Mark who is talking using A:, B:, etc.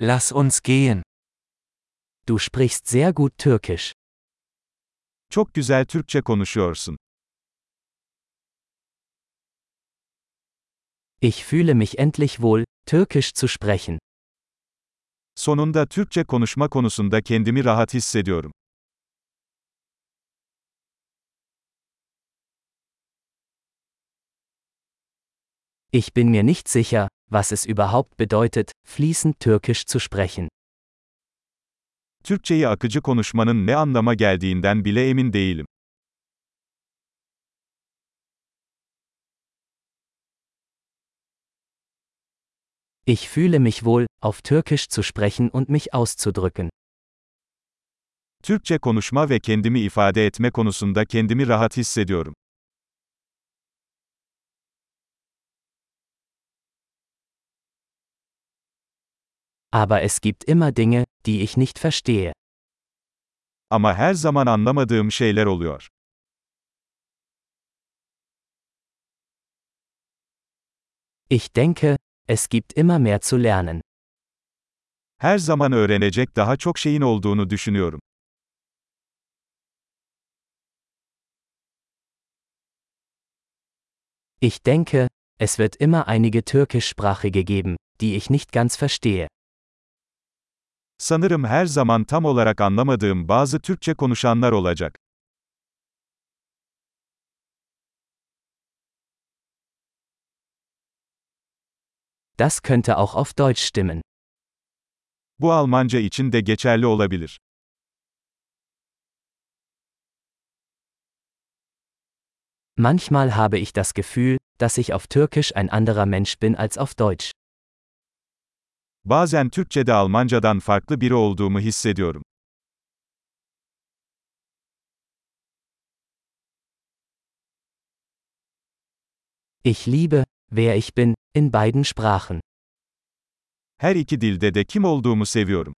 A: Lass uns gehen.
B: Du sprichst sehr gut Türkisch.
C: Çok güzel Türkçe konuşuyorsun.
B: Ich fühle mich endlich wohl, Türkisch zu sprechen.
C: Sonunda Türkçe konuşma konusunda kendimi rahat hissediyorum.
B: Ich bin mir nicht sicher, was es überhaupt bedeutet, fließend Türkisch zu sprechen.
C: Türkçeyi akıcı konuşmanın ne anlama geldiğinden bile emin değilim.
B: Ich fühle mich wohl, auf Türkisch zu sprechen und mich auszudrücken.
C: Türkçe konuşma ve kendimi ifade etme konusunda kendimi rahat hissediyorum.
B: Aber es gibt immer Dinge, die ich nicht verstehe.
C: Ama her zaman anlamadığım şeyler oluyor.
B: Ich denke, es gibt immer mehr zu lernen.
C: Her zaman öğrenecek daha çok şeyin olduğunu düşünüyorum.
B: Ich denke, es wird immer einige Türkischsprachige geben, die ich nicht ganz verstehe.
C: Sanırım her zaman tam olarak anlamadığım bazı Türkçe konuşanlar olacak.
B: Das könnte auch auf Deutsch stimmen.
C: Bu Almanca için de geçerli olabilir.
B: Manchmal habe ich das Gefühl, dass ich auf Türkisch ein anderer Mensch bin als auf Deutsch.
C: Bazen Türkçede Almancadan farklı biri olduğumu hissediyorum.
B: Ich liebe, wer ich bin, in beiden Sprachen.
C: Her iki dilde de kim olduğumu seviyorum.